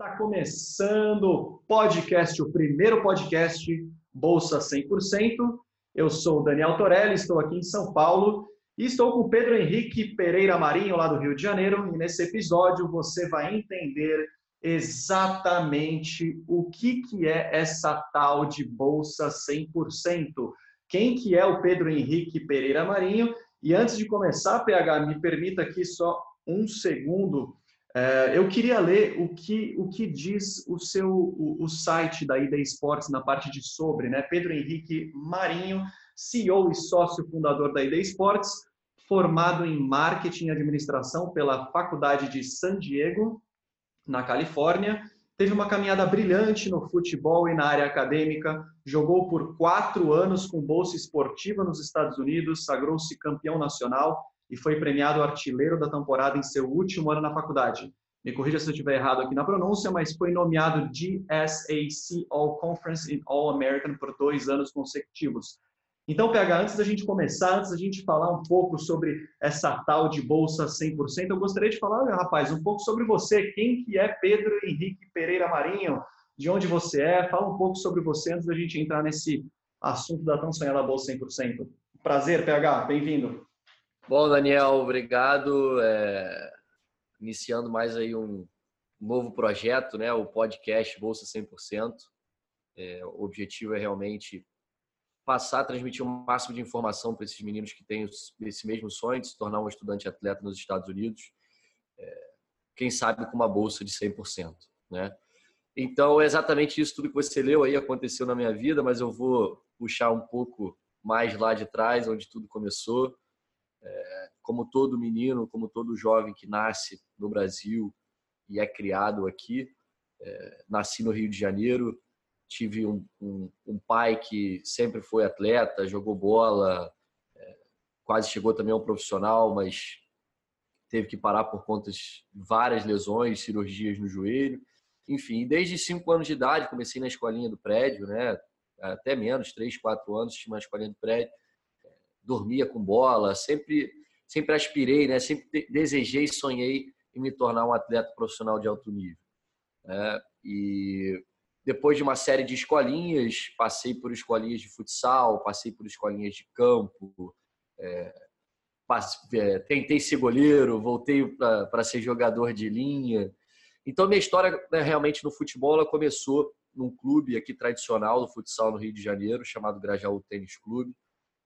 Está começando o podcast, o primeiro podcast Bolsa 100%. Eu sou o Daniel Torelli, estou aqui em São Paulo e estou com o Pedro Henrique Pereira Marinho, lá do Rio de Janeiro. E nesse episódio você vai entender exatamente o que, que é essa tal de Bolsa 100%. Quem que é o Pedro Henrique Pereira Marinho? E antes de começar, PH, me permita aqui só um segundo eu queria ler o que, o que diz o seu o, o site da Ida Esportes na parte de sobre, né? Pedro Henrique Marinho, CEO e sócio fundador da Ida Esportes, formado em marketing e administração pela Faculdade de San Diego, na Califórnia. Teve uma caminhada brilhante no futebol e na área acadêmica. Jogou por quatro anos com bolsa esportiva nos Estados Unidos, sagrou-se campeão nacional e foi premiado artilheiro da temporada em seu último ano na faculdade. Me corrija se eu estiver errado aqui na pronúncia, mas foi nomeado GSAC All Conference in All American por dois anos consecutivos. Então, PH, antes da gente começar, antes da gente falar um pouco sobre essa tal de bolsa 100%, eu gostaria de falar, rapaz, um pouco sobre você. Quem que é Pedro Henrique Pereira Marinho? De onde você é? Fala um pouco sobre você antes da gente entrar nesse assunto da tão sonhada bolsa 100%. Prazer, PH, bem-vindo. Bom, Daniel, obrigado. É, iniciando mais aí um novo projeto, né? O podcast Bolsa 100%. É, o objetivo é realmente passar, transmitir o máximo de informação para esses meninos que têm esse mesmo sonho de se tornar um estudante atleta nos Estados Unidos. É, quem sabe com uma bolsa de 100%, né? Então, é exatamente isso tudo que você leu aí aconteceu na minha vida, mas eu vou puxar um pouco mais lá de trás, onde tudo começou. É, como todo menino, como todo jovem que nasce no Brasil e é criado aqui, é, nasci no Rio de Janeiro, tive um, um, um, pai que sempre foi atleta, jogou bola, é, quase chegou também ao profissional, mas teve que parar por conta de várias lesões, cirurgias no joelho. Enfim, desde cinco anos de idade comecei na escolinha do prédio, né? Até menos, três, quatro anos tinha uma escolinha do prédio dormia com bola, sempre sempre aspirei, né? Sempre desejei, sonhei em me tornar um atleta profissional de alto nível. Né? E depois de uma série de escolinhas, passei por escolinhas de futsal, passei por escolinhas de campo, é, passei, é, tentei ser goleiro, voltei para ser jogador de linha. Então, minha história né, realmente no futebol ela começou num clube aqui tradicional do futsal no Rio de Janeiro, chamado Grajaú Tênis Clube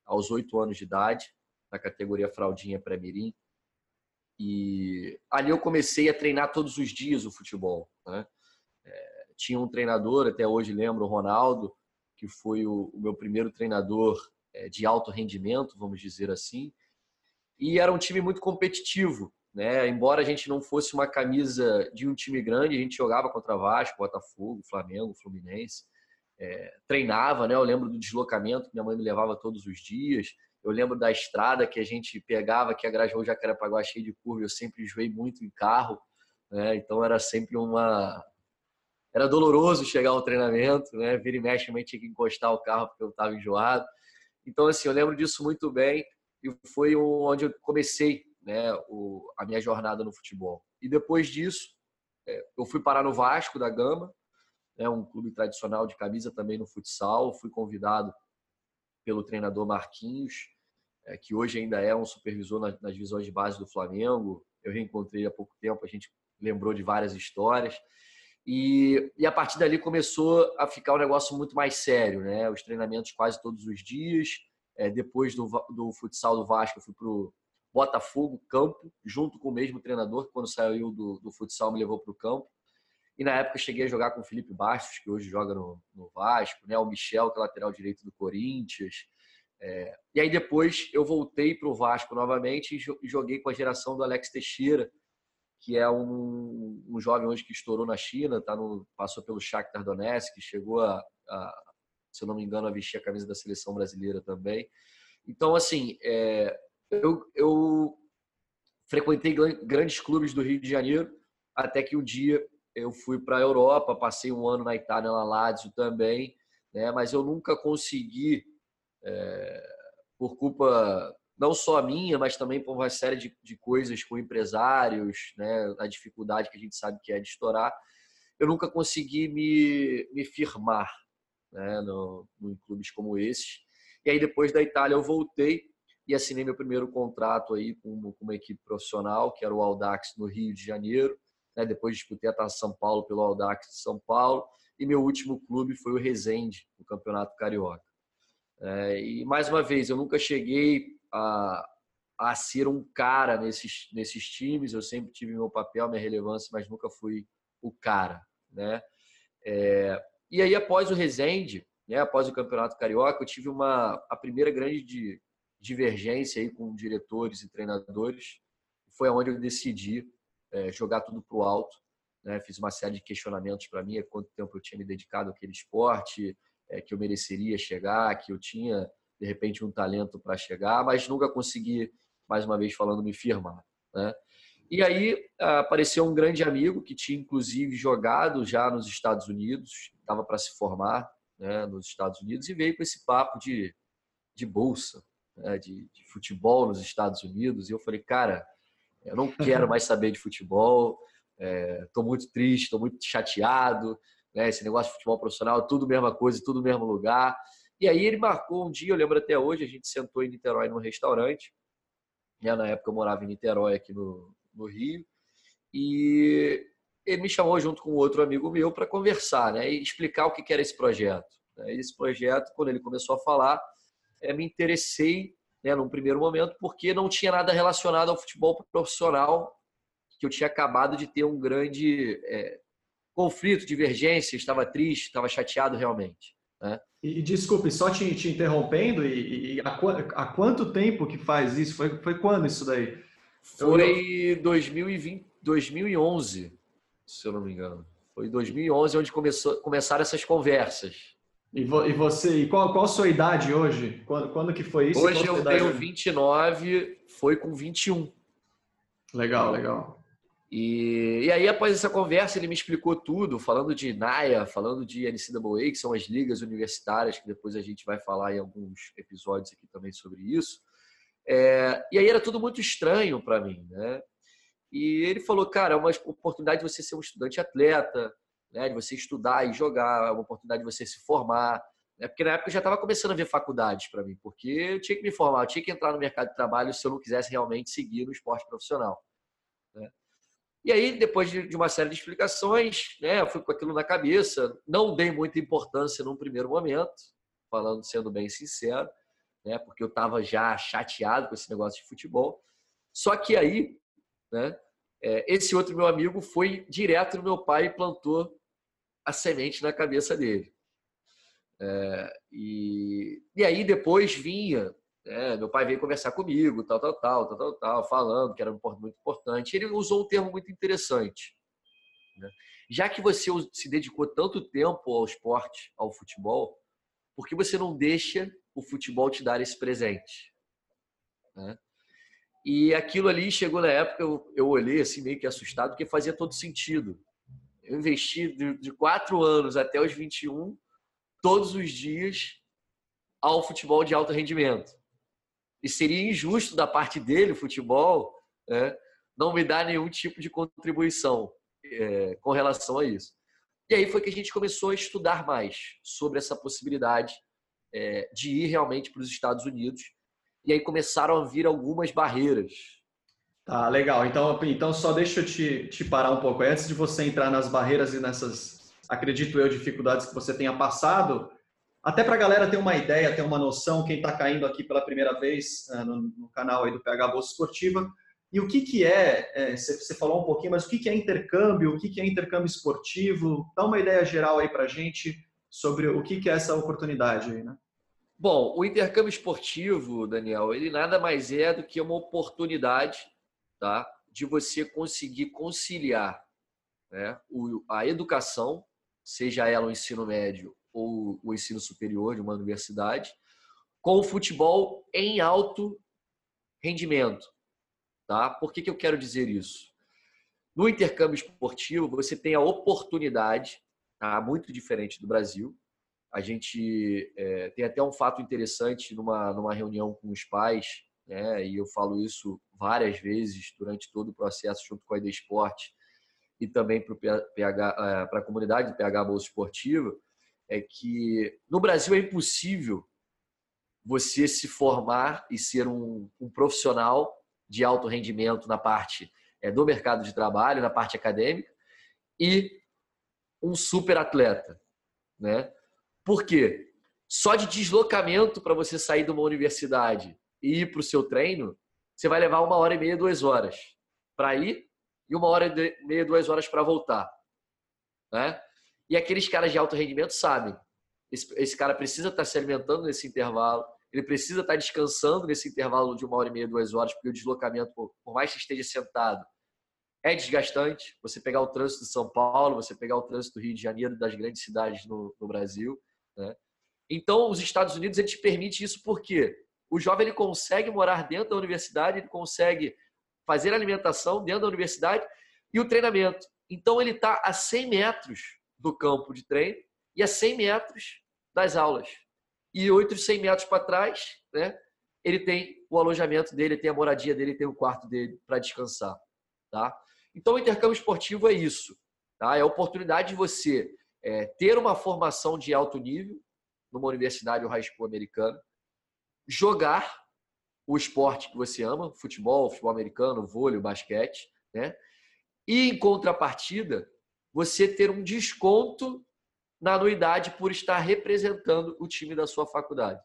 aos oito anos de idade, na categoria fraldinha pré-mirim. E ali eu comecei a treinar todos os dias o futebol. Né? É, tinha um treinador, até hoje lembro, o Ronaldo, que foi o, o meu primeiro treinador é, de alto rendimento, vamos dizer assim. E era um time muito competitivo. Né? Embora a gente não fosse uma camisa de um time grande, a gente jogava contra Vasco, Botafogo, Flamengo, Fluminense é, treinava, né? Eu lembro do deslocamento que minha mãe me levava todos os dias. Eu lembro da estrada que a gente pegava, que a Grajaú Jacarepaguá cheia de curva. Eu sempre enjoei muito em carro, né? Então era sempre uma... Era doloroso chegar ao treinamento, né? Vira e mexe, também tinha que encostar o carro porque eu estava enjoado. Então, assim, eu lembro disso muito bem e foi onde eu comecei né, o, a minha jornada no futebol. E depois disso, é, eu fui parar no Vasco da Gama, é um clube tradicional de camisa também no futsal. Fui convidado pelo treinador Marquinhos, é, que hoje ainda é um supervisor nas, nas de base do Flamengo. Eu reencontrei há pouco tempo, a gente lembrou de várias histórias. E, e, a partir dali começou a ficar um negócio muito mais sério, né? Os treinamentos quase todos os dias. É, depois do, do futsal do Vasco, eu fui para o Botafogo Campo, junto com o mesmo treinador, que quando saiu do, do futsal me levou para o campo. E na época cheguei a jogar com o Felipe Bastos, que hoje joga no, no Vasco, né? o Michel, que é lateral direito do Corinthians. É... e aí depois eu voltei para o Vasco novamente e joguei com a geração do Alex Teixeira, que é um, um jovem hoje que estourou na China, tá no, passou pelo Shakhtar Donetsk, chegou a, a, se eu não me engano, a vestir a camisa da seleção brasileira também. Então, assim, é, eu, eu frequentei grandes clubes do Rio de Janeiro, até que um dia eu fui para a Europa, passei um ano na Itália, na Lazio também, né? mas eu nunca consegui, é, por culpa não só minha, mas também por uma série de, de coisas com empresários, né? a dificuldade que a gente sabe que é de estourar, eu nunca consegui me, me firmar né, no, em clubes como esses. E aí, depois da Itália, eu voltei e assinei meu primeiro contrato aí com, com uma equipe profissional, que era o Aldax no Rio de Janeiro. Né? Depois disputei a Taça São Paulo pelo Aldax de São Paulo. E meu último clube foi o Resende, no Campeonato Carioca. É, e mais uma vez, eu nunca cheguei a, a ser um cara nesses, nesses times. Eu sempre tive meu papel, minha relevância, mas nunca fui o cara, né? É, e aí, após o Resende, né, após o Campeonato Carioca, eu tive uma a primeira grande divergência aí com diretores e treinadores. Foi onde eu decidi é, jogar tudo para o alto. Né? Fiz uma série de questionamentos para mim, quanto tempo eu tinha me dedicado àquele esporte, é, que eu mereceria chegar, que eu tinha de repente um talento para chegar, mas nunca consegui, mais uma vez falando, me firmar. Né? E aí apareceu um grande amigo que tinha inclusive jogado já nos Estados Unidos, estava para se formar né, nos Estados Unidos e veio com esse papo de, de bolsa, né, de, de futebol nos Estados Unidos. E eu falei, cara, eu não quero mais saber de futebol, estou é, muito triste, estou muito chateado, né, esse negócio de futebol profissional, tudo mesma coisa, tudo mesmo lugar. E aí ele marcou um dia, eu lembro até hoje, a gente sentou em Niterói num restaurante. Né, na época eu morava em Niterói, aqui no, no Rio. E ele me chamou junto com outro amigo meu para conversar né, e explicar o que era esse projeto. Né. Esse projeto, quando ele começou a falar, é, me interessei né, num primeiro momento porque não tinha nada relacionado ao futebol profissional, que eu tinha acabado de ter um grande é, conflito, divergência, estava triste, estava chateado realmente. Né? E, e, desculpe, só te, te interrompendo, e, e há, há, quanto tempo que faz isso? Foi, foi quando isso daí? Foi 2020, 2011, se eu não me engano. Foi 2011 onde começou, começaram essas conversas. E, vo, e você, e qual, qual a sua idade hoje? Quando, quando que foi isso? Hoje eu tenho 29, foi com 21. Legal, legal. E, e aí, após essa conversa, ele me explicou tudo, falando de NAIA, falando de NCAA, que são as ligas universitárias, que depois a gente vai falar em alguns episódios aqui também sobre isso. É, e aí era tudo muito estranho para mim, né? E ele falou, cara, é uma oportunidade de você ser um estudante atleta, né? de você estudar e jogar, é uma oportunidade de você se formar. Né? Porque na época eu já estava começando a ver faculdades para mim, porque eu tinha que me formar, eu tinha que entrar no mercado de trabalho se eu não quisesse realmente seguir no esporte profissional. Né? E aí, depois de uma série de explicações, né, eu fui com aquilo na cabeça, não dei muita importância num primeiro momento, falando, sendo bem sincero, né? Porque eu estava já chateado com esse negócio de futebol. Só que aí, né? É, esse outro meu amigo foi direto no meu pai e plantou a semente na cabeça dele. É, e, e aí depois vinha, né, meu pai veio conversar comigo, tal, tal, tal, tal, tal, tal, falando que era muito importante. Ele usou um termo muito interessante. Né? Já que você se dedicou tanto tempo ao esporte, ao futebol, por que você não deixa o futebol te dar esse presente. Né? E aquilo ali chegou na época, eu, eu olhei assim meio que assustado, porque fazia todo sentido. Eu investi de, de 4 anos até os 21, todos os dias, ao futebol de alto rendimento. E seria injusto da parte dele, o futebol, né, não me dar nenhum tipo de contribuição é, com relação a isso. E aí foi que a gente começou a estudar mais sobre essa possibilidade é, de ir realmente para os Estados Unidos. E aí começaram a vir algumas barreiras. Tá, legal. Então, então só deixa eu te, te parar um pouco. Antes de você entrar nas barreiras e nessas, acredito eu, dificuldades que você tenha passado, até para a galera ter uma ideia, ter uma noção, quem está caindo aqui pela primeira vez uh, no, no, canal aí do PH Bolsa Esportiva, e o que, que é, é você falou um pouquinho, mas o que, que é intercâmbio, o que, que é intercâmbio esportivo? Dá uma ideia geral aí para a gente sobre o que, que é essa oportunidade aí, né? Bom, o intercâmbio esportivo, Daniel, ele nada mais é do que uma oportunidade tá, de você conseguir conciliar né, a educação, seja ela o ensino médio ou o ensino superior de uma universidade, com o futebol em alto rendimento. Tá? Por que, que eu quero dizer isso? No intercâmbio esportivo, você tem a oportunidade, tá? muito diferente do Brasil, a gente é, tem até um fato interessante numa, numa reunião com os pais, né, e eu falo isso várias vezes durante todo o processo junto com a ID Esporte. e também para a comunidade do PH Bolsa Esportiva, é que no Brasil é impossível você se formar e ser um, um profissional de alto rendimento na parte é, do mercado de trabalho, na parte acadêmica, e um super atleta. Né? Por quê? Só de deslocamento para você sair de uma universidade e ir para o seu treino, você vai levar uma hora e meia, duas horas para ir e uma hora e meia, duas horas para voltar. Né? E aqueles caras de alto rendimento sabem. Esse, esse cara precisa estar tá se alimentando nesse intervalo, ele precisa estar tá descansando nesse intervalo de uma hora e meia, duas horas, porque o deslocamento, por mais que esteja sentado, é desgastante. Você pegar o trânsito de São Paulo, você pegar o trânsito do Rio de Janeiro, das grandes cidades no, no Brasil. Né? Então, os Estados Unidos eles permite isso porque o jovem ele consegue morar dentro da universidade, ele consegue fazer alimentação dentro da universidade e o treinamento. Então, ele está a 100 metros do campo de treino e a 100 metros das aulas. E outros 100 metros para trás, né, ele tem o alojamento dele, tem a moradia dele, tem o quarto dele para descansar. Tá? Então, o intercâmbio esportivo é isso. Tá? É a oportunidade de você é, ter uma formação de alto nível numa universidade ou high school americana, jogar o esporte que você ama, futebol, futebol americano, vôlei, basquete, né? E em contrapartida, você ter um desconto na anuidade por estar representando o time da sua faculdade,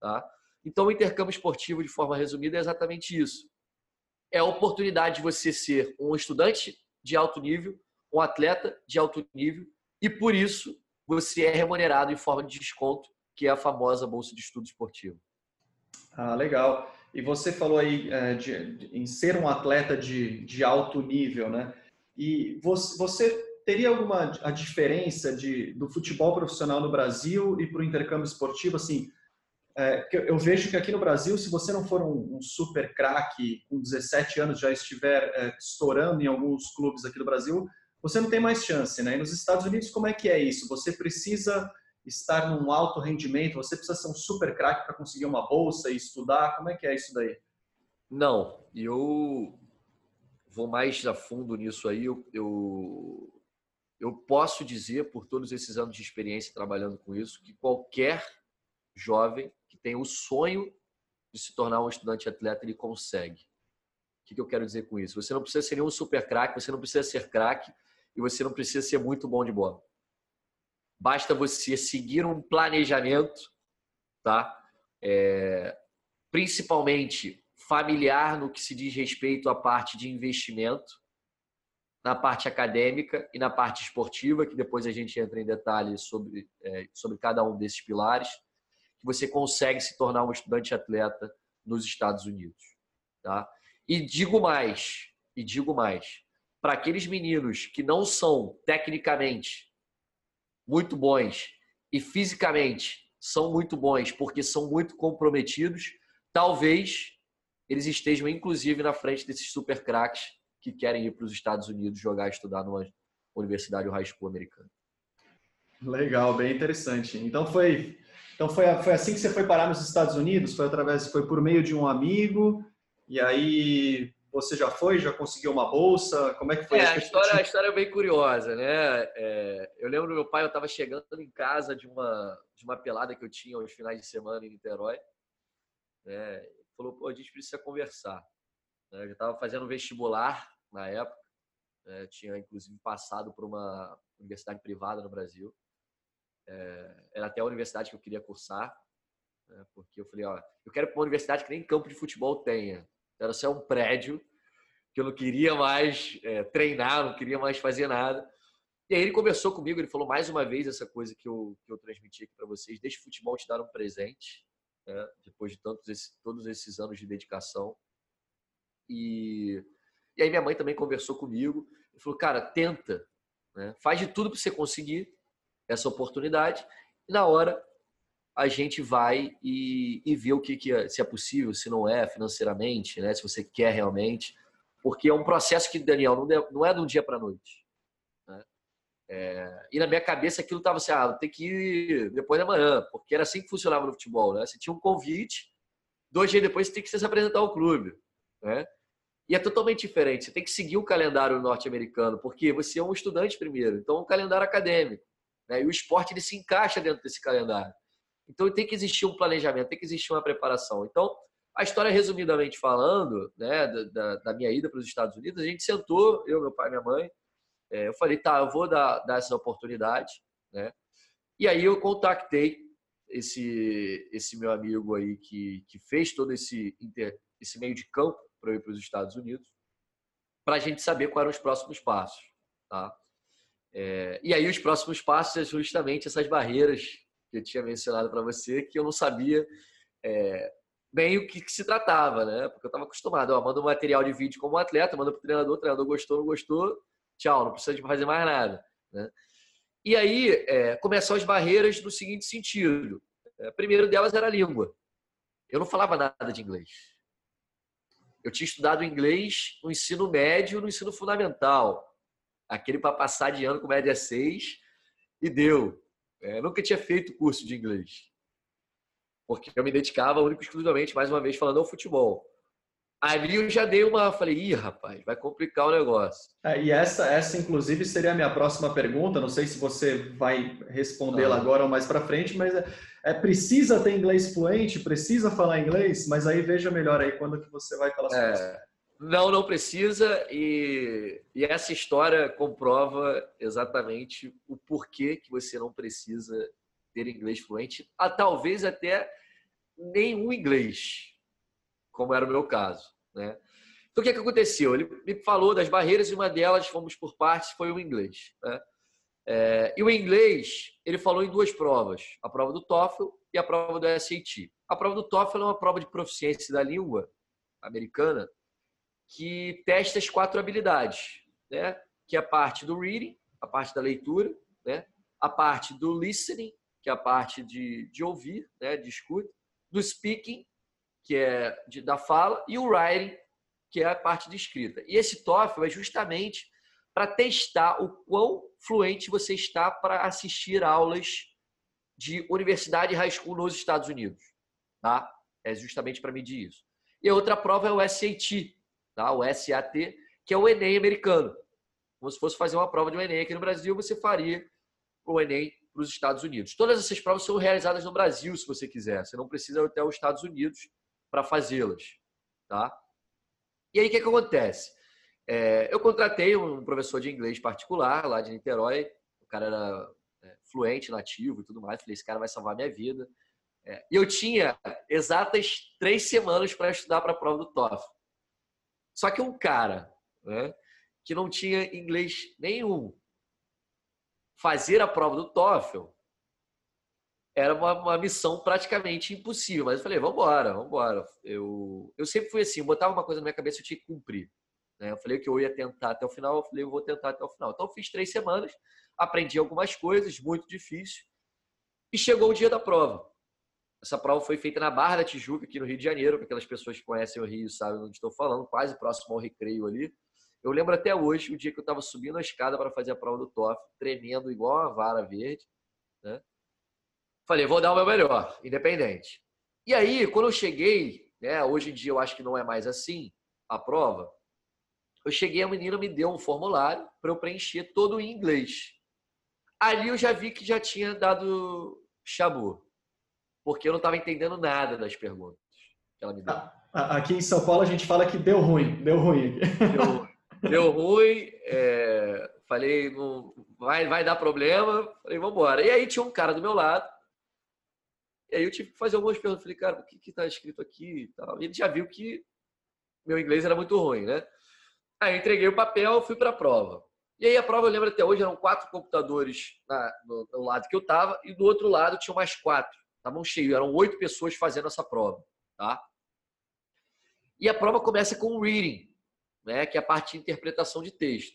tá? Então, o intercâmbio esportivo, de forma resumida, é exatamente isso. É a oportunidade de você ser um estudante de alto nível, um atleta de alto nível, e por isso você é remunerado em forma de desconto, que é a famosa Bolsa de Estudo Esportivo. Ah, legal. E você falou aí é, de, de, em ser um atleta de, de alto nível, né? E você, você teria alguma a diferença de, do futebol profissional no Brasil e para o intercâmbio esportivo? Assim, é, eu vejo que aqui no Brasil, se você não for um, um super craque com 17 anos já estiver é, estourando em alguns clubes aqui do Brasil, você não tem mais chance, né? E nos Estados Unidos, como é que é isso? Você precisa estar num alto rendimento, você precisa ser um super craque para conseguir uma bolsa e estudar? Como é que é isso daí? Não, eu vou mais a fundo nisso aí. Eu, eu, eu posso dizer, por todos esses anos de experiência trabalhando com isso, que qualquer jovem que tem o sonho de se tornar um estudante atleta, ele consegue. O que eu quero dizer com isso? Você não precisa ser nenhum super craque, você não precisa ser craque, e você não precisa ser muito bom de bola. Basta você seguir um planejamento, tá? É, principalmente familiar no que se diz respeito à parte de investimento, na parte acadêmica e na parte esportiva, que depois a gente entra em detalhes sobre, é, sobre cada um desses pilares, que você consegue se tornar um estudante atleta nos Estados Unidos. Tá? E digo mais, e digo mais, para aqueles meninos que não são tecnicamente muito bons e fisicamente são muito bons porque são muito comprometidos, talvez eles estejam inclusive na frente desses super craques que querem ir para os Estados Unidos jogar e estudar numa universidade ou high school americana. Legal, bem interessante. Então foi, então foi, foi assim que você foi parar nos Estados Unidos? Foi através, foi por meio de um amigo e aí você já foi, já conseguiu uma bolsa? Como é que foi? É, a história, a história é bem curiosa, né? É, eu lembro meu pai, eu estava chegando em casa de uma, de uma pelada que eu tinha aos finais de semana em Niterói. Né? Ele falou, pô, a gente precisa conversar. Né? Eu já estava fazendo vestibular na época. Né? Tinha, inclusive, passado por uma universidade privada no Brasil. É, era até a universidade que eu queria cursar. Né? Porque eu falei, ó, eu quero para uma universidade que nem campo de futebol tenha era só um prédio que eu não queria mais é, treinar, não queria mais fazer nada. E aí ele conversou comigo, ele falou mais uma vez essa coisa que eu, que eu transmiti aqui para vocês: deixe o futebol te dar um presente, né? depois de tantos esse, todos esses anos de dedicação. E, e aí minha mãe também conversou comigo e falou: cara, tenta, né? faz de tudo para você conseguir essa oportunidade. E na hora a gente vai e, e vê o que, que é, se é possível, se não é financeiramente, né? se você quer realmente. Porque é um processo que, Daniel, não, de, não é de um dia para a noite. Né? É, e na minha cabeça aquilo estava assim, ah, tem que ir depois da manhã, porque era assim que funcionava no futebol. Né? Você tinha um convite, dois dias depois você tem que se apresentar ao clube. Né? E é totalmente diferente. Você tem que seguir o calendário norte-americano, porque você é um estudante primeiro. Então, é um calendário acadêmico. Né? E o esporte ele se encaixa dentro desse calendário. Então, tem que existir um planejamento, tem que existir uma preparação. Então, a história, resumidamente falando, né, da, da minha ida para os Estados Unidos, a gente sentou, eu, meu pai e minha mãe. É, eu falei, tá, eu vou dar, dar essa oportunidade. Né? E aí eu contatei esse, esse meu amigo aí que, que fez todo esse, esse meio de campo para ir para os Estados Unidos, para a gente saber quais eram os próximos passos. Tá? É, e aí os próximos passos é justamente essas barreiras eu tinha mencionado para você, que eu não sabia é, bem o que, que, se tratava, né? Porque eu estava acostumado, ó, manda um material de vídeo como atleta, manda para o treinador, o treinador gostou, não gostou, tchau, não precisa de fazer mais nada. Né? E aí é, começam as barreiras no seguinte sentido. É, primeira delas era a língua. Eu não falava nada de inglês. Eu tinha estudado inglês no ensino médio no ensino fundamental. Aquele para passar de ano com média 6 e deu. É, nunca tinha feito curso de inglês. Porque eu me dedicava único exclusivamente, mais uma vez, falando ao futebol. Ali eu já dei uma, falei, ih, rapaz, vai complicar o negócio. É, e essa, essa inclusive seria a minha próxima pergunta. Não sei se você vai respondê-la ah. agora ou mais para frente, mas é, é, precisa ter inglês fluente, precisa falar inglês, mas aí veja melhor aí quando que você vai falar sobre é, Não, não precisa e, e essa história comprova exatamente o porquê que você não precisa ter inglês fluente, a talvez até nenhum inglês como era o meu caso. Né? Então, o que, é que aconteceu? Ele me falou das barreiras e uma delas, fomos por partes, foi o inglês. Né? É, e o inglês, ele falou em duas provas, a prova do TOEFL e a prova do SAT. A prova do TOEFL é uma prova de proficiência da língua americana que testa as quatro habilidades, né? que é a parte do reading, a parte da leitura, né? a parte do listening, que é a parte de, de ouvir, né? de escuta, do speaking, que é de, da fala, e o writing, que é a parte de escrita. E esse TOEFL é justamente para testar o quão fluente você está para assistir aulas de universidade e high school nos Estados Unidos. Tá? É justamente para medir isso. E a outra prova é o SAT, tá? o SAT, que é o Enem americano. Como se fosse fazer uma prova de um Enem aqui no Brasil, você faria o Enem para os Estados Unidos. Todas essas provas são realizadas no Brasil, se você quiser. Você não precisa ir até os Estados Unidos para fazê-las. Tá? E aí o que, que acontece? É, eu contratei um professor de inglês particular lá de Niterói, o cara era é, fluente, nativo e tudo mais. Falei, esse cara vai salvar minha vida. É, e eu tinha exatas três semanas para estudar para a prova do TOEFL. Só que um cara né, que não tinha inglês nenhum fazer a prova do TOEFL era uma, uma, missão praticamente impossível. Mas eu falei, vamos embora, vamos embora. Eu, eu sempre fui assim, botava uma coisa na minha cabeça, eu tinha que cumprir. Né? Eu falei que eu ia tentar até o final, eu falei, eu vou tentar até o final. Então, eu fiz três semanas, aprendi algumas coisas, muito difícil, e chegou o dia da prova. Essa prova foi feita na Barra da Tijuca, aqui no Rio de Janeiro, para aquelas pessoas que conhecem o Rio sabem onde estou falando, quase próximo ao recreio ali. Eu lembro até hoje o dia que eu estava subindo a escada para fazer a prova do TOEFL, tremendo igual uma vara verde, né? Falei, vou dar o meu melhor, independente. E aí, quando eu cheguei, né, hoje em dia eu acho que não é mais assim a prova, eu cheguei, a menina me deu um formulário para eu preencher todo em inglês. Ali eu já vi que já tinha dado chabu, porque eu não estava entendendo nada das perguntas que ela me deu. Aqui em São Paulo a gente fala que deu ruim, deu ruim. Deu, deu ruim, é, falei, não, vai, vai dar problema, falei, vamos embora. E aí tinha um cara do meu lado, e aí eu tive que fazer algumas perguntas. Falei, cara, o que está escrito aqui e tal. E ele já viu que meu inglês era muito ruim, né? Aí eu entreguei o papel, fui para a prova. E aí a prova, eu lembro até hoje, eram quatro computadores na, no, no, lado que eu estava e do outro lado tinha mais quatro. Estavam cheios, eram oito pessoas fazendo essa prova, tá? E a prova começa com o reading, né? Que é a parte de interpretação de texto.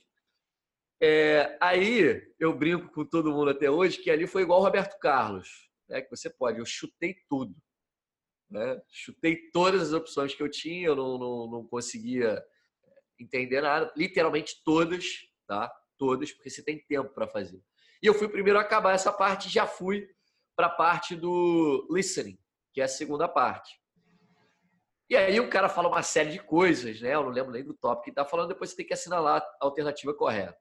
É, aí eu brinco com todo mundo até hoje que ali foi igual o Roberto Carlos né, que você pode. Eu chutei tudo. Né? Chutei todas as opções que eu tinha, eu não, não, não conseguia entender nada. Literalmente todas, tá? Todas, porque você tem tempo para fazer. E eu fui primeiro acabar essa parte já fui para a parte do listening, que é a segunda parte. E aí o cara fala uma série de coisas, né? Eu não lembro nem do tópico que tá falando, depois você tem que assinalar a alternativa correta.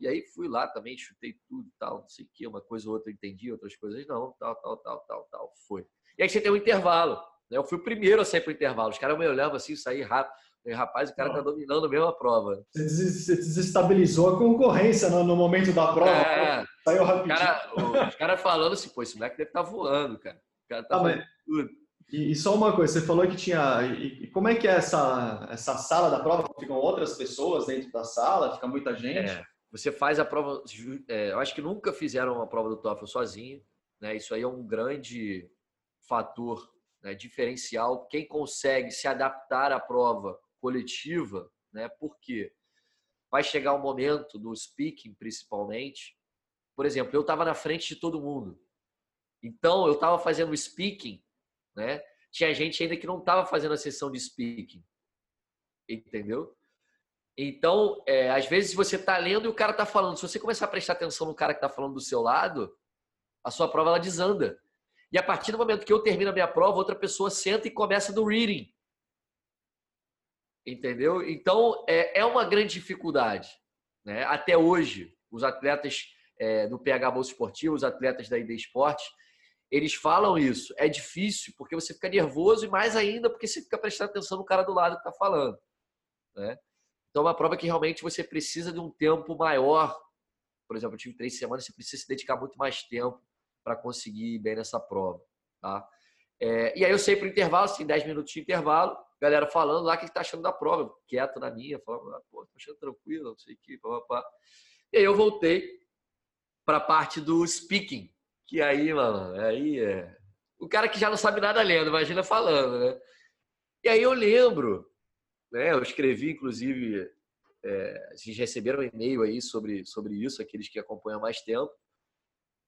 E aí fui lá também, chutei tudo tal, não sei o que, uma coisa ou outra eu entendi, outras coisas não, tal, tal, tal, tal, tal, foi. E aí você tem um intervalo. Né? Eu fui o primeiro a sair para o intervalo. Os caras me olhavam assim, saí rápido. Rapaz, o cara está dominando mesmo a prova. Você desestabilizou a concorrência no, no momento da prova. É, saiu rapidinho. Cara, os caras falando assim, pô, esse moleque deve estar tá voando, cara. O cara tá ah, mas... tudo. E, e, só uma coisa, você falou que tinha. E, e, como é que é essa, essa sala da prova? Ficam outras pessoas dentro da sala? Fica muita gente? É, você faz a prova. É, eu acho que nunca fizeram uma prova do TOEFL sozinho. Né? Isso aí é um grande fator né, diferencial. Quem consegue se adaptar à prova coletiva, né? Porque vai chegar um momento no speaking, principalmente. Por exemplo, eu estava na frente de todo mundo. Então, eu estava fazendo speaking, né? Tinha gente ainda que não estava fazendo a sessão de speaking. Entendeu? Então, é, às vezes você está lendo e o cara está falando. Se você começar a prestar atenção no cara que está falando do seu lado, a sua prova ela desanda. E a partir do momento que eu termino a minha prova, outra pessoa senta e começa do reading. Entendeu? Então, é, é uma grande dificuldade. Né? Até hoje, os atletas é, do PH Bolsa Esportivo, os atletas da ID Esporte, eles falam isso. É difícil porque você fica nervoso e mais ainda porque você fica prestando atenção no cara do lado que está falando. Né? Então, é uma prova que realmente você precisa de um tempo maior. Por exemplo, eu tive três semanas, você precisa se dedicar muito mais tempo para conseguir ir bem nessa prova. Tá? É, e aí eu sei para o intervalo, assim, 10 minutos de intervalo, galera falando lá o que está achando da prova, quieto na minha, falando, ah, pô, tô achando tranquilo, não sei o que, papapá. E aí eu voltei para a parte do speaking, que aí, mano, aí é. O cara que já não sabe nada lendo, imagina falando, né? E aí eu lembro, né? Eu escrevi, inclusive, é, vocês receberam um e-mail aí sobre, sobre isso, aqueles que acompanham há mais tempo.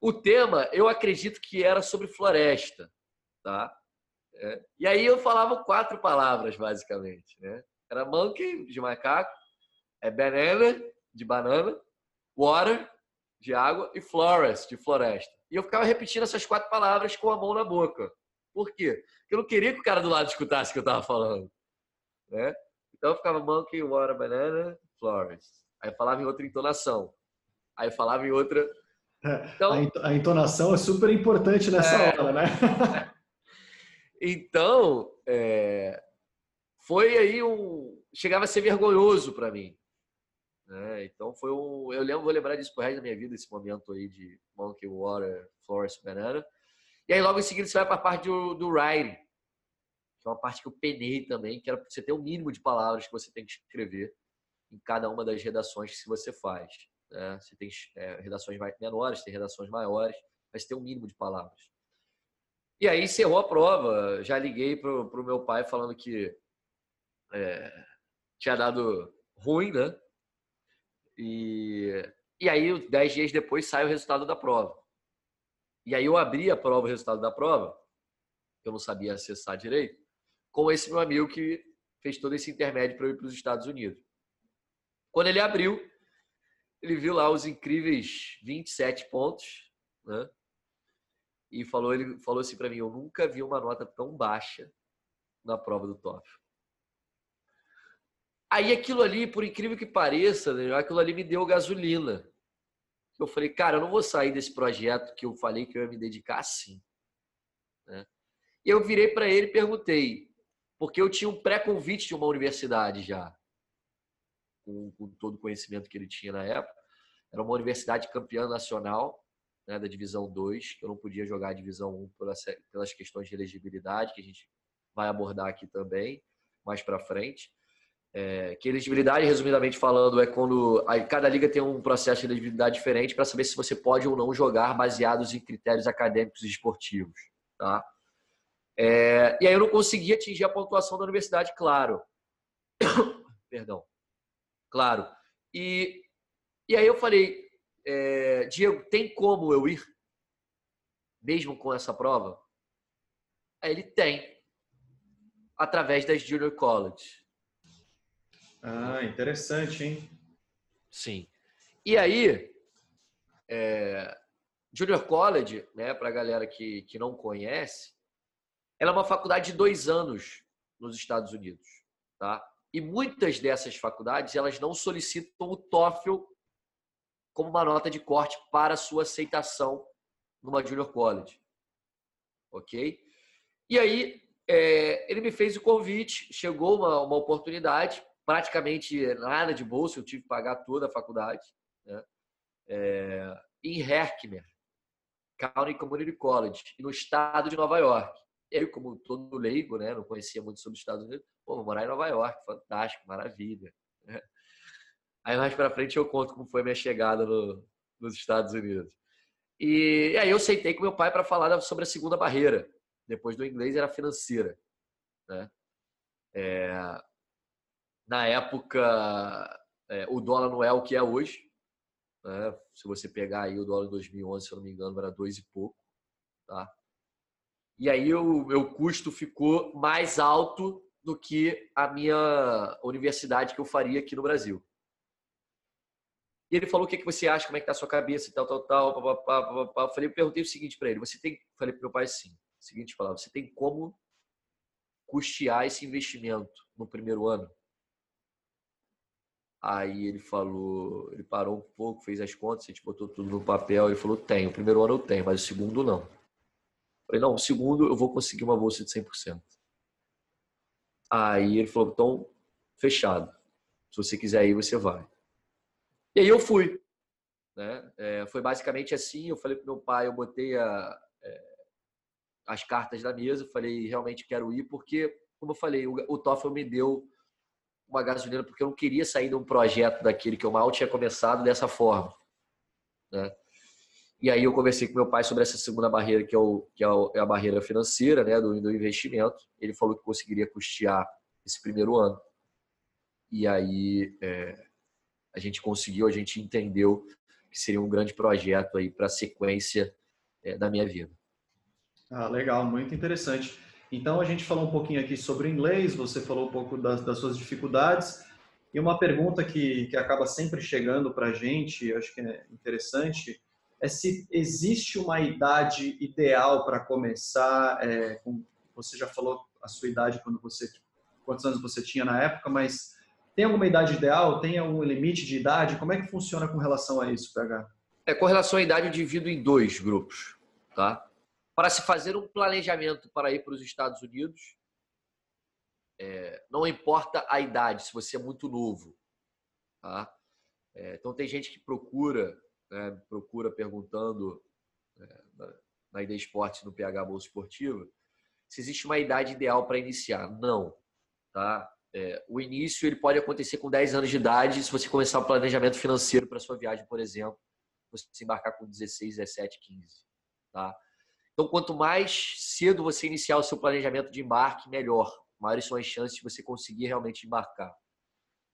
O tema, eu acredito que era sobre floresta, tá? É. E aí eu falava quatro palavras, basicamente, né? Era monkey, de macaco, é banana, de banana, water, de água, e forest, de floresta. E eu ficava repetindo essas quatro palavras com a mão na boca. Por quê? Porque eu não queria que o cara do lado escutasse o que eu estava falando. Né? Então eu ficava monkey, water, banana, florest. Aí eu falava em outra entonação. Aí eu falava em outra então, a entonação é super importante nessa é, hora, né? então, é, foi aí um. Chegava a ser vergonhoso para mim. Né? Então, foi um. Eu lembro, vou lembrar disso por resto da minha vida, esse momento aí de Monkey Water, Forest Banana. E aí, logo em seguida, você vai para a parte do, do writing, que é uma parte que eu penei também, que era você ter o um mínimo de palavras que você tem que escrever em cada uma das redações que você faz. Né? Você tem é, redações menores, tem redações maiores, mas tem um mínimo de palavras. E aí encerrou a prova. Já liguei para o meu pai falando que é, tinha dado ruim, né? E, e aí, dez dias depois, sai o resultado da prova. E aí eu abri a prova, o resultado da prova, eu não sabia acessar direito, com esse meu amigo que fez todo esse intermédio para eu ir para os Estados Unidos. Quando ele abriu, ele viu lá os incríveis 27 pontos, né? E falou, ele falou assim para mim: Eu nunca vi uma nota tão baixa na prova do TOEFL. Aí aquilo ali, por incrível que pareça, né, aquilo ali me deu gasolina. Eu falei, cara, eu não vou sair desse projeto que eu falei que eu ia me dedicar assim. Né? E eu virei para ele e perguntei, porque eu tinha um pré-convite de uma universidade já com, com todo o conhecimento que ele tinha na época. Era uma universidade campeã nacional né, da Divisão 2, que eu não podia jogar a Divisão 1 pelas, pelas questões de elegibilidade, que a gente vai abordar aqui também, mais para frente. É, que elegibilidade, resumidamente falando, é quando a, cada liga tem um processo de elegibilidade diferente para saber se você pode ou não jogar baseados em critérios acadêmicos e esportivos. Tá? É, e aí eu não conseguia atingir a pontuação da universidade, claro. Perdão claro. E, e aí eu falei, é, Diego, tem como eu ir? Mesmo com essa prova? Aí ele tem. Através das Junior College. Ah, interessante, hein? Sim. E aí, é, Junior College, né, para a galera que, que não conhece, ela é uma faculdade de dois anos nos Estados Unidos, tá? E muitas dessas faculdades elas não solicitam o TOEFL como uma nota de corte para sua aceitação numa junior college, ok? E aí é, ele me fez o convite, chegou uma, uma oportunidade, praticamente nada de bolsa, eu tive que pagar toda a faculdade, né? É, em Herkimer, County Community College, no estado de Nova York. Eu, como todo leigo, né, não conhecia muito sobre os Estados Unidos, pô, vou morar em Nova York, fantástico, maravilha. Aí mais para frente eu conto como foi minha chegada no, nos Estados Unidos. E aí eu sentei com meu pai para falar sobre a segunda barreira. Depois do inglês era financeira, né? É, na época é, o dólar não é o que é hoje, né? Se você pegar aí o dólar em 2011, se eu não me engano, era dois e pouco. Tá? E aí o meu custo ficou mais alto do que a minha universidade que eu faria aqui no Brasil. E ele falou: o que, que você acha, como é que tá a sua cabeça tal, tal, tal. Pá, pá, pá, Eu falei, eu perguntei o seguinte para ele: você tem. Falei para meu pai assim: seguinte palavra, você tem como custear esse investimento no primeiro ano? Aí ele falou, ele parou um pouco, fez as contas, a gente botou tudo no papel. Ele falou: tenho. O primeiro ano eu tenho, mas o segundo não. Falei: não, o segundo eu vou conseguir uma bolsa de 100%. Aí ele falou: então, fechado. Se você quiser ir, você vai. E aí eu fui. Né? É, foi basicamente assim. Eu falei para meu pai, eu botei a, é, as cartas na mesa, falei: realmente quero ir, porque, como eu falei, o, o TOEFL me deu uma gasolina porque eu não queria sair de um projeto daquele que eu mal tinha começado dessa forma. Né? E aí eu conversei com meu pai sobre essa segunda barreira, que é, o, que é, é a barreira financeira, né, do, do investimento. Ele falou que conseguiria custear esse primeiro ano. E aí é, a gente conseguiu, a gente entendeu que seria um grande projeto aí para a sequência é, da minha vida. Ah, legal, muito interessante. Então, a gente falou um pouquinho aqui sobre inglês, você falou um pouco das, das suas dificuldades. E uma pergunta que, que acaba sempre chegando para a gente, acho que é interessante, é se existe uma idade ideal para começar. É, com, você já falou a sua idade quando você, quantos anos você tinha na época, mas tem alguma idade ideal? Tem algum limite de idade? Como é que funciona com relação a isso, PH? É, com relação à idade, eu divido em dois grupos, tá? para se fazer um planejamento para ir para os Estados Unidos, é, não importa a idade, se você é muito novo. Tá? É, então, tem gente que procura, né, procura perguntando é, na, na ID Esportes, no PH Bolsa Esportiva, se existe uma idade ideal para iniciar. Não. Tá? É, o início ele pode acontecer com 10 anos de idade, se você começar o planejamento financeiro para sua viagem, por exemplo, você embarcar com 16, 17, 15. Tá? Então, quanto mais cedo você iniciar o seu planejamento de embarque, melhor. Maiores são as chances de você conseguir realmente embarcar.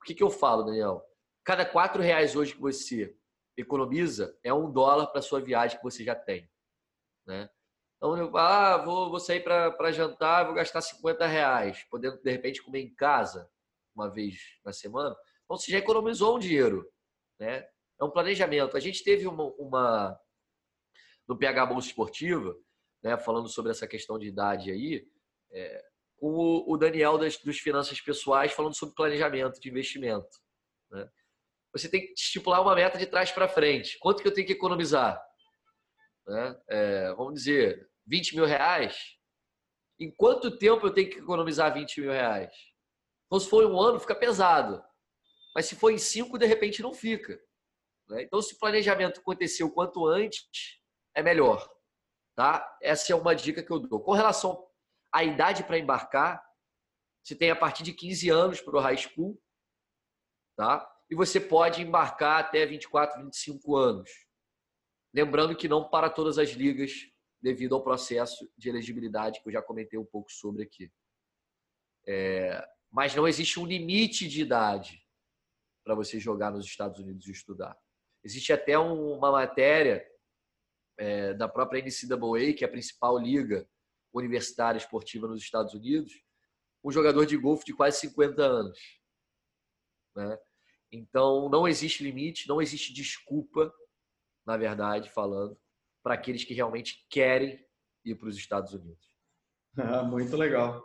O que, que eu falo, Daniel? Cada quatro reais hoje que você economiza é um dólar para sua viagem que você já tem. Né? Então, eu ah, vou, vou sair para jantar, vou gastar 50 reais, podendo, de repente, comer em casa uma vez na semana. Então, você já economizou um dinheiro. Né? É um planejamento. A gente teve uma, uma no PH Bolsa Esportiva, né, falando sobre essa questão de idade aí, é, com o Daniel das, dos Finanças Pessoais falando sobre planejamento de investimento. Né? Você tem que estipular uma meta de trás para frente. Quanto que eu tenho que economizar? Né? É, vamos dizer, 20 mil reais? Em quanto tempo eu tenho que economizar 20 mil reais? Então, se for um ano, fica pesado. Mas se for em cinco, de repente não fica. Né? Então, se o planejamento aconteceu quanto antes, é melhor. Tá? Essa é uma dica que eu dou. Com relação à idade para embarcar, você tem a partir de 15 anos para o high school, tá? E você pode embarcar até 24, 25 anos. Lembrando que não para todas as ligas, devido ao processo de elegibilidade que eu já comentei um pouco sobre aqui. É, mas não existe um limite de idade para você jogar nos Estados Unidos e estudar. Existe até um, uma matéria é, da própria NCAA, que é a principal liga universitária esportiva nos Estados Unidos, um jogador de golfe de quase 50 anos. Né? Então, não existe limite, não existe desculpa, na verdade, falando, para aqueles que realmente querem ir para os Estados Unidos. Ah, muito legal.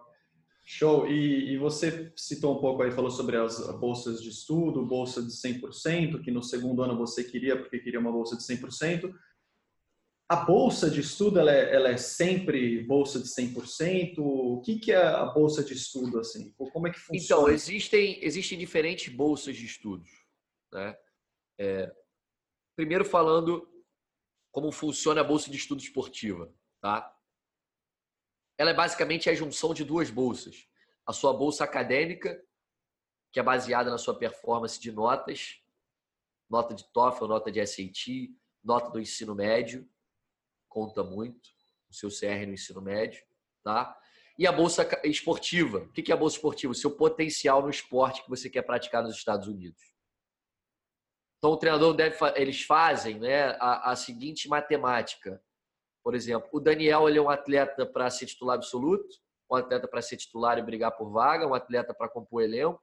Show. E, e, você citou um pouco aí, falou sobre as bolsas de estudo, bolsa de 100%, que no segundo ano você queria, porque queria uma bolsa de 100%. A bolsa de estudo, ela é, ela é sempre bolsa de 100%? O que, que é a bolsa de estudo, assim? Como é que funciona? Então, existem, existem diferentes bolsas de estudos. Né? É, primeiro falando como funciona a bolsa de estudo esportiva. Tá? ela é basicamente a junção de duas bolsas. A sua bolsa acadêmica, que é baseada na sua performance de notas, nota de TOEFL, nota de SAT, nota do ensino médio, conta muito, o seu CR no ensino médio, tá? E a bolsa esportiva. O que é a bolsa esportiva? O seu potencial no esporte que você quer praticar nos Estados Unidos. Então, o treinador deve, eles fazem né, a, a seguinte matemática: por exemplo, o Daniel ele é um atleta para ser titular absoluto, um atleta para ser titular e brigar por vaga, um atleta para compor elenco,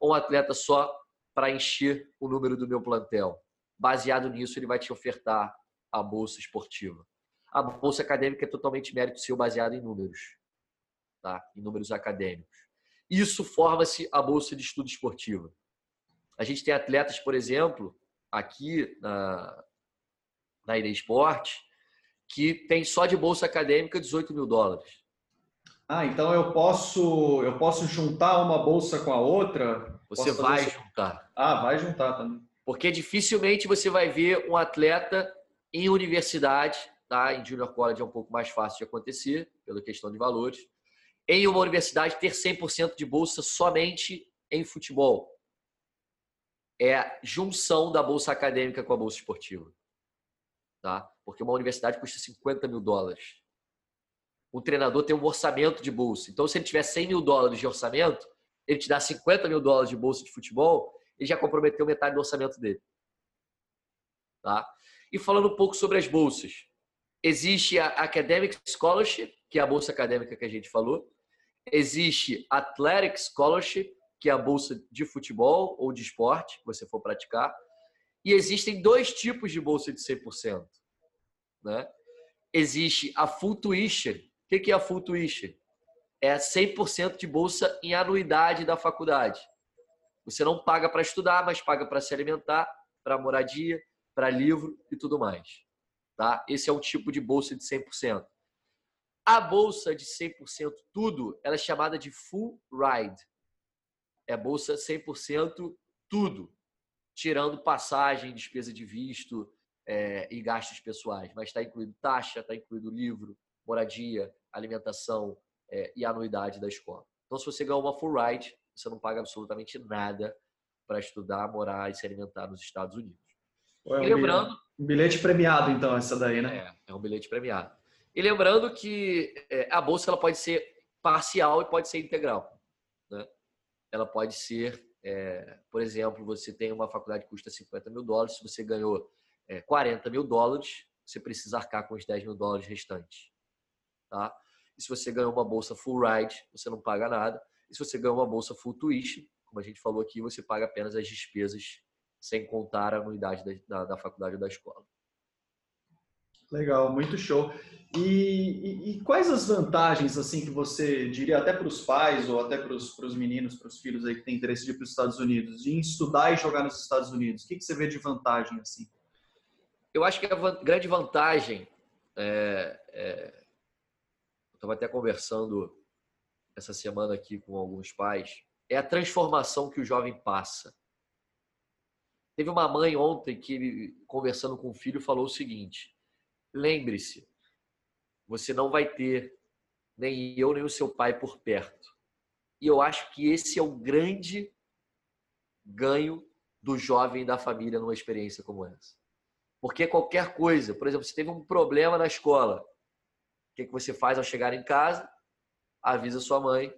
ou um atleta só para encher o número do meu plantel. Baseado nisso, ele vai te ofertar a bolsa esportiva. A bolsa acadêmica é totalmente mérito seu, baseado em números, tá? em números acadêmicos. Isso forma-se a bolsa de estudo esportiva. A gente tem atletas, por exemplo, aqui na, na ID Esporte, que tem só de bolsa acadêmica 18 mil dólares. Ah, então eu posso eu posso juntar uma bolsa com a outra? Você vai juntar. Ah, vai juntar também. Porque dificilmente você vai ver um atleta em universidade, tá? Em junior college é um pouco mais fácil de acontecer, pela questão de valores. Em uma universidade ter 100% de bolsa somente em futebol. É a junção da bolsa acadêmica com a bolsa esportiva. Tá? Porque uma universidade custa 50 mil dólares. O treinador tem um orçamento de bolsa. Então, se ele tiver 100 mil dólares de orçamento, ele te dá 50 mil dólares de bolsa de futebol, ele já comprometeu metade do orçamento dele. Tá? E falando um pouco sobre as bolsas. Existe a Academic Scholarship, que é a bolsa acadêmica que a gente falou. Existe Athletic Scholarship, que é a bolsa de futebol ou de esporte, que você for praticar. E existem dois tipos de bolsa de 100%. Né? Existe a full tuition. O que é a full tuition? É 100% de bolsa em anuidade da faculdade. Você não paga para estudar, mas paga para se alimentar, para moradia, para livro e tudo mais. Tá? Esse é um tipo de bolsa de 100%. A bolsa de 100% tudo, ela é chamada de full ride. É bolsa 100% tudo tirando passagem, despesa de visto é, e gastos pessoais. Mas está incluído taxa, está incluído livro, moradia, alimentação é, e anuidade da escola. Então, se você ganhar uma full ride, você não paga absolutamente nada para estudar, morar e se alimentar nos Estados Unidos. É um lembrando, um bilhete premiado, então, essa daí, né? É, é um bilhete premiado. E lembrando que é, a bolsa ela pode ser parcial e pode ser integral. Ela pode ser é, por exemplo, você tem uma faculdade que custa 50 mil dólares, se você ganhou é, 40 mil dólares, você precisa arcar com os 10 mil dólares restantes. Tá? E se você ganhou uma bolsa full ride, você não paga nada. E se você ganhou uma bolsa full tuition, como a gente falou aqui, você paga apenas as despesas, sem contar a anuidade da, da, da faculdade ou da escola. Legal, muito show. E, e, e, quais as vantagens assim que você diria até para os pais ou até para os meninos, para os filhos aí que têm interesse de ir para os Estados Unidos, de estudar e jogar nos Estados Unidos? O que, que você vê de vantagem assim? Eu acho que a grande vantagem é, é... estava até conversando essa semana aqui com alguns pais é a transformação que o jovem passa. Teve uma mãe ontem que conversando com o filho falou o seguinte: lembre-se, você não vai ter nem eu nem o seu pai por perto. E eu acho que esse é o grande ganho do jovem da família numa experiência como essa. Porque qualquer coisa, por exemplo, você teve um problema na escola, o que, que você faz ao chegar em casa? Avisa sua mãe,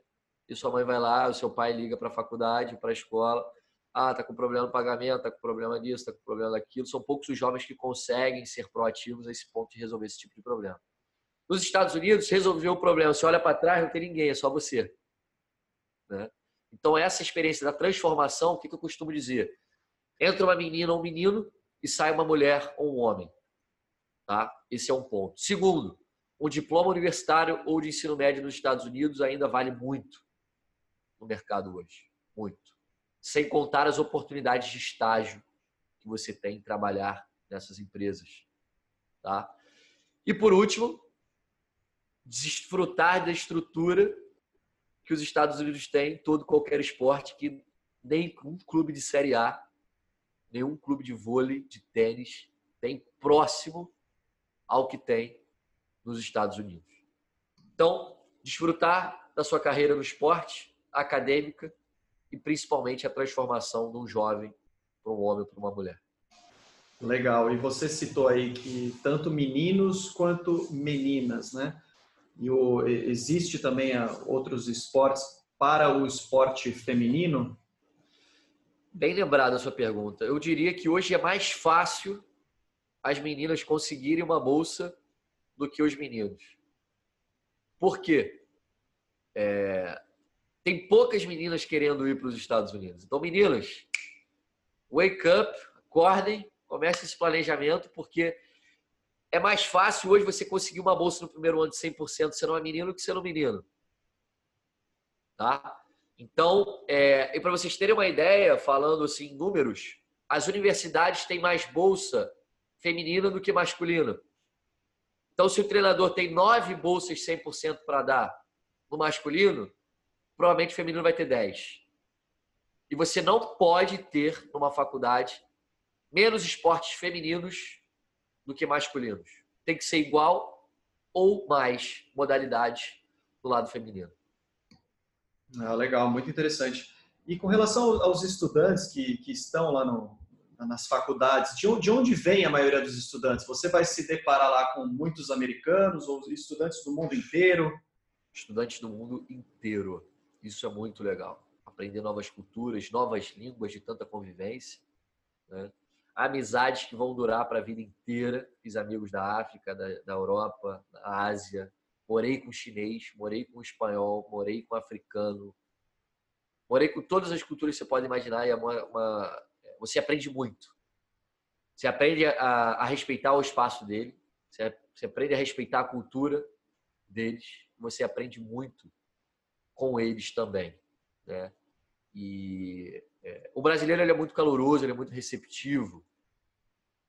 e sua mãe vai lá, o seu pai liga para a faculdade, para a escola, ah, tá com problema no pagamento, tá com problema disso, tá com problema daquilo. São poucos os jovens que conseguem ser proativos a esse ponto de resolver esse tipo de problema. Nos Estados Unidos, resolveu o problema. Você olha para trás, não tem ninguém, é só você. Né? Então, essa experiência da transformação, o que eu costumo dizer? Entra uma menina ou um menino e sai uma mulher ou um homem. Tá? Esse é um ponto. Segundo, um diploma universitário ou de ensino médio nos Estados Unidos ainda vale muito. no mercado hoje. Muito. Sem contar as oportunidades de estágio que você tem em trabalhar nessas empresas. Tá? E por último, desfrutar da estrutura que os Estados Unidos têm todo qualquer esporte que nem um clube de Série A, nenhum clube de vôlei, de tênis tem próximo ao que tem nos Estados Unidos. Então, desfrutar da sua carreira no esporte, acadêmica e principalmente a transformação de um jovem para um homem para uma mulher. Legal. E você citou aí que tanto meninos quanto meninas, né? E o, existe também outros esportes para o esporte feminino? Bem lembrada a sua pergunta. Eu diria que hoje é mais fácil as meninas conseguirem uma bolsa do que os meninos. Por quê? É, tem poucas meninas querendo ir para os Estados Unidos. Então, meninas, wake up, acordem, comece esse planejamento, porque é mais fácil hoje você conseguir uma bolsa no primeiro ano de 100% sendo uma menina do que sendo um menino. Tá? Então, é, e para vocês terem uma ideia, falando assim em números, as universidades têm mais bolsa feminina do que masculina. Então, se o treinador tem nove bolsas 100% para dar no masculino, provavelmente o feminino vai ter 10. E você não pode ter numa faculdade menos esportes femininos do que masculinos. Tem que ser igual ou mais modalidades do lado feminino. Ah, legal, muito interessante. E com relação aos estudantes que, que estão lá no, nas faculdades, de onde, de onde vem a maioria dos estudantes? Você vai se deparar lá com muitos americanos ou estudantes do mundo inteiro? Estudantes do mundo inteiro. Isso é muito legal. Aprender novas culturas, novas línguas de tanta convivência. Né? Amizades que vão durar para a vida inteira. Fiz amigos da África, da, da Europa, da Ásia. Morei com chinês, morei com espanhol, morei com africano. Morei com todas as culturas que você pode imaginar e é uma, uma você aprende muito. Você aprende a, a respeitar o espaço dele, você, você aprende a respeitar a cultura deles, você aprende muito com eles também, né? E é, o brasileiro ele é muito caloroso, ele é muito receptivo,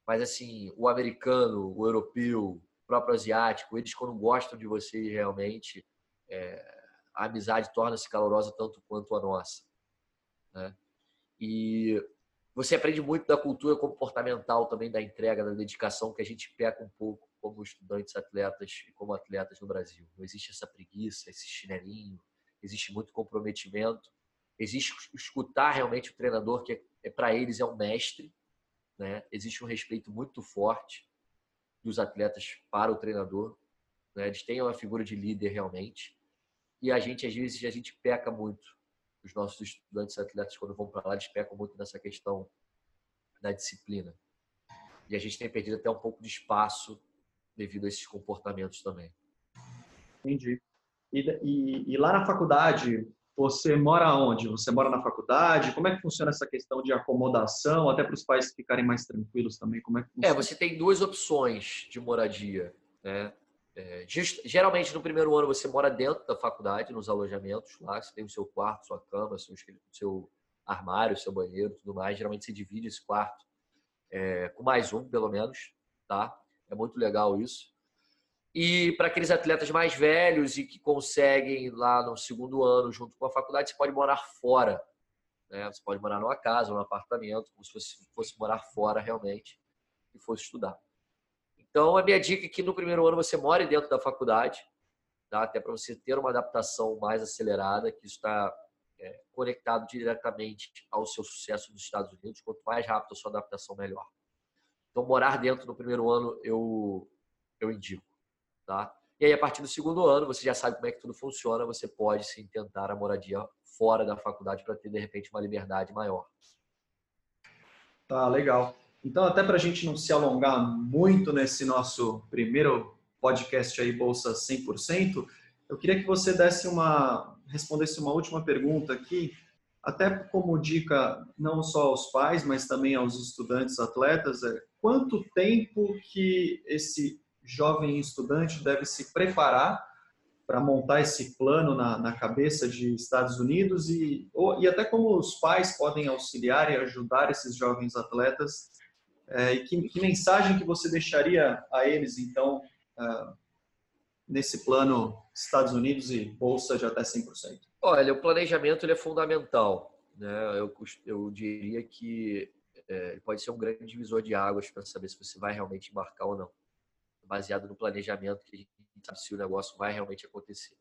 mas assim o americano, o europeu, o próprio asiático, eles quando gostam de você realmente, é, a amizade torna-se calorosa tanto quanto a nossa, né? E você aprende muito da cultura comportamental também da entrega, da dedicação que a gente peca um pouco como estudantes, atletas e como atletas no Brasil. Não existe essa preguiça, esse chinelinho, existe muito comprometimento, existe escutar realmente o treinador que é, é para eles é um mestre, né? Existe um respeito muito forte dos atletas para o treinador, né? Eles têm uma figura de líder realmente. E a gente às vezes a gente peca muito. Os nossos estudantes atletas quando vão para lá eles pecam muito nessa questão da disciplina. E a gente tem perdido até um pouco de espaço devido a esses comportamentos também. Entendi. E, e, e, lá na faculdade, você mora onde? Você mora na faculdade? Como é que funciona essa questão de acomodação, até para os pais ficarem mais tranquilos também? Como é, que é, você tem duas opções de moradia. Né? É, geralmente, no primeiro ano, você mora dentro da faculdade, nos alojamentos lá. Você tem o seu quarto, sua cama, seu, seu armário, seu banheiro tudo mais. Geralmente, você divide esse quarto é, com mais um, pelo menos. Tá? É muito legal isso. E para aqueles atletas mais velhos e que conseguem lá no segundo ano, junto com a faculdade, você pode morar fora. Né? Você pode morar numa casa, num apartamento, como se fosse, fosse morar fora realmente e fosse estudar. Então, a minha dica é que no primeiro ano você more dentro da faculdade, tá? até para você ter uma adaptação mais acelerada, que está é, conectado diretamente ao seu sucesso nos Estados Unidos. Quanto mais rápido a sua adaptação, melhor. Então, morar dentro no primeiro ano eu, eu indico. Tá? E aí, a partir do segundo ano, você já sabe como é que tudo funciona, você pode sim tentar a moradia fora da faculdade para ter, de repente, uma liberdade maior. Tá, legal. Então, até para a gente não se alongar muito nesse nosso primeiro podcast aí, Bolsa 100%, eu queria que você desse uma, respondesse uma última pergunta aqui, até como dica não só aos pais, mas também aos estudantes atletas, é quanto tempo que esse jovem estudante deve se preparar para montar esse plano na, na, cabeça de Estados Unidos e, ou, e até como os pais podem auxiliar e ajudar esses jovens atletas. É, e que, que, mensagem que você deixaria a eles, então, uh, nesse plano Estados Unidos e bolsa de até 100%? Olha, o planejamento ele é fundamental. Né? Eu, eu diria que é, pode ser um grande divisor de águas para saber se você vai realmente embarcar ou não, baseado no planejamento que a gente sabe se o negócio vai realmente acontecer.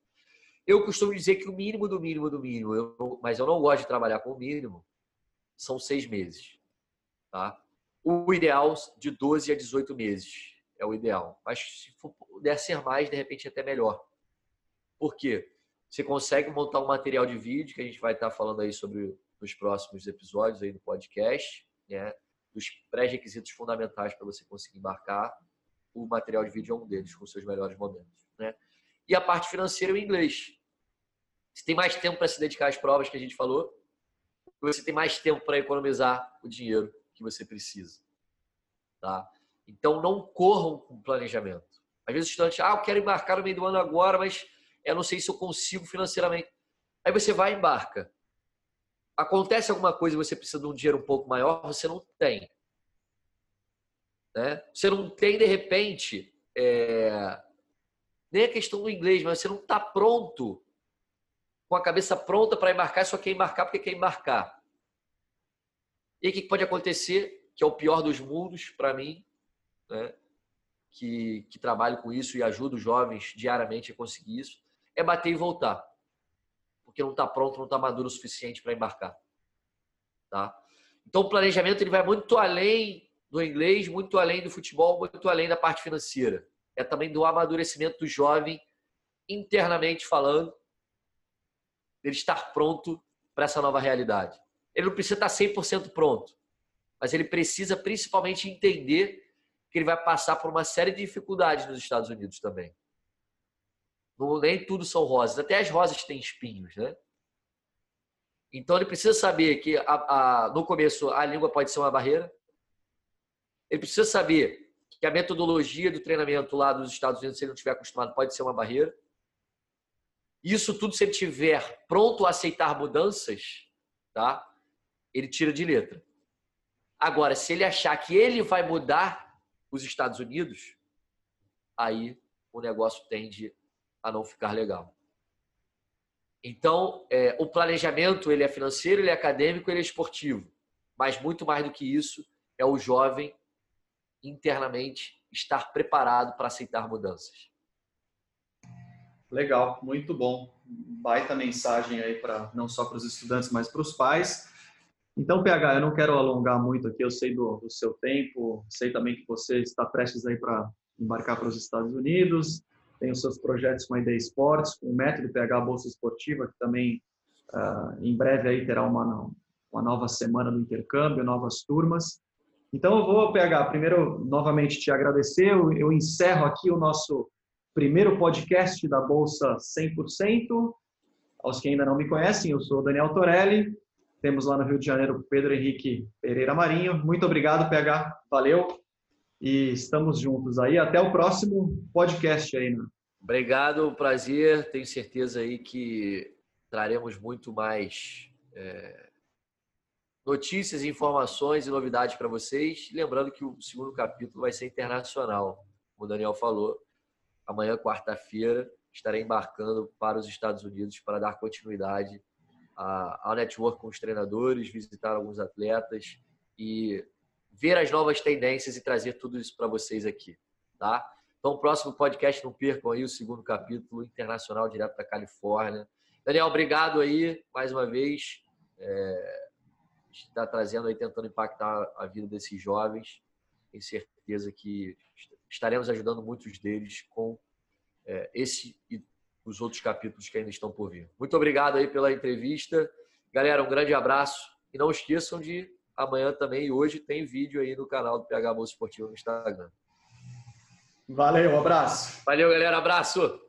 Eu costumo dizer que o mínimo do mínimo do mínimo, eu, mas eu não gosto de trabalhar com o mínimo, são seis meses. Tá? O ideal de 12 a 18 meses é o ideal. Mas se puder ser mais, de repente até melhor. Por quê? Você consegue montar um material de vídeo que a gente vai estar falando aí sobre nos próximos episódios aí do podcast, né? Dos pré-requisitos fundamentais para você conseguir embarcar o material de vídeo é um deles, com seus melhores momentos. Né? E a parte financeira é o inglês. Você tem mais tempo para se dedicar às provas que a gente falou, você tem mais tempo para economizar o dinheiro que você precisa. Tá? Então, não corram com planejamento. Às vezes o estudante, ah, eu quero embarcar no meio do ano agora, mas eu não sei se eu consigo financeiramente. Aí você vai e embarca. Acontece alguma coisa e você precisa de um dinheiro um pouco maior, você não tem. Né? Você não tem, de repente, é... nem a questão do inglês, mas você não está pronto, com a cabeça pronta para embarcar, só quer embarcar porque quer embarcar. E o que pode acontecer, que é o pior dos mundos para mim, né? que, que trabalho com isso e ajudo jovens diariamente a conseguir isso, é bater e voltar. Porque não está pronto, não está maduro o suficiente para embarcar. Tá? Então, o planejamento ele vai muito além do inglês, muito além do futebol, muito além da parte financeira. É também do amadurecimento do jovem, internamente falando, ele estar pronto para essa nova realidade. Ele não precisa estar 100% pronto, mas ele precisa principalmente entender que ele vai passar por uma série de dificuldades nos Estados Unidos também. Nem tudo são rosas, até as rosas têm espinhos, né? Então ele precisa saber que a, a, no começo a língua pode ser uma barreira, ele precisa saber que a metodologia do treinamento lá dos Estados Unidos, se ele não estiver acostumado, pode ser uma barreira. Isso tudo, se ele estiver pronto a aceitar mudanças, tá? ele tira de letra. Agora, se ele achar que ele vai mudar os Estados Unidos, aí o negócio tende a não ficar legal. Então, é, o planejamento ele é financeiro, ele é acadêmico, ele é esportivo. Mas muito mais do que isso, é o jovem internamente estar preparado para aceitar mudanças. Legal, muito bom. Baita mensagem aí para não só para os estudantes, mas para os pais. Então, PH, eu não quero alongar muito aqui, eu sei do, do seu tempo, sei também que você está prestes aí para embarcar para os Estados Unidos, tem os seus projetos com a Ideia Esportes, com o método PH Bolsa Esportiva, que também uh, em breve aí terá uma, uma nova semana do intercâmbio, novas turmas. Então, eu vou, PH, primeiro, novamente te agradecer. Eu, eu encerro aqui o nosso primeiro podcast da Bolsa 100%. Aos que ainda não me conhecem, eu sou Daniel Torelli. Temos lá no Rio de Janeiro Pedro Henrique Pereira Marinho. Muito obrigado, PH. Valeu. E estamos juntos aí. Até o próximo podcast aí. Né? Obrigado, prazer. Tenho certeza aí que traremos muito mais é notícias, informações e novidades para vocês. Lembrando que o segundo capítulo vai ser internacional, como o Daniel falou. Amanhã, quarta-feira, estarei embarcando para os Estados Unidos para dar continuidade ao network com os treinadores, visitar alguns atletas e ver as novas tendências e trazer tudo isso para vocês aqui, tá? Então, próximo podcast, não percam aí o segundo capítulo internacional direto da Califórnia. Daniel, obrigado aí mais uma vez. É está trazendo aí, tentando impactar a vida desses jovens. Tenho certeza que estaremos ajudando muitos deles com é, esse e os outros capítulos que ainda estão por vir. Muito obrigado aí pela entrevista. Galera, um grande abraço. E não esqueçam de amanhã também e hoje tem vídeo aí no canal do PH Bolsa Esportivo no Instagram. Valeu, um abraço. Valeu, galera. Abraço.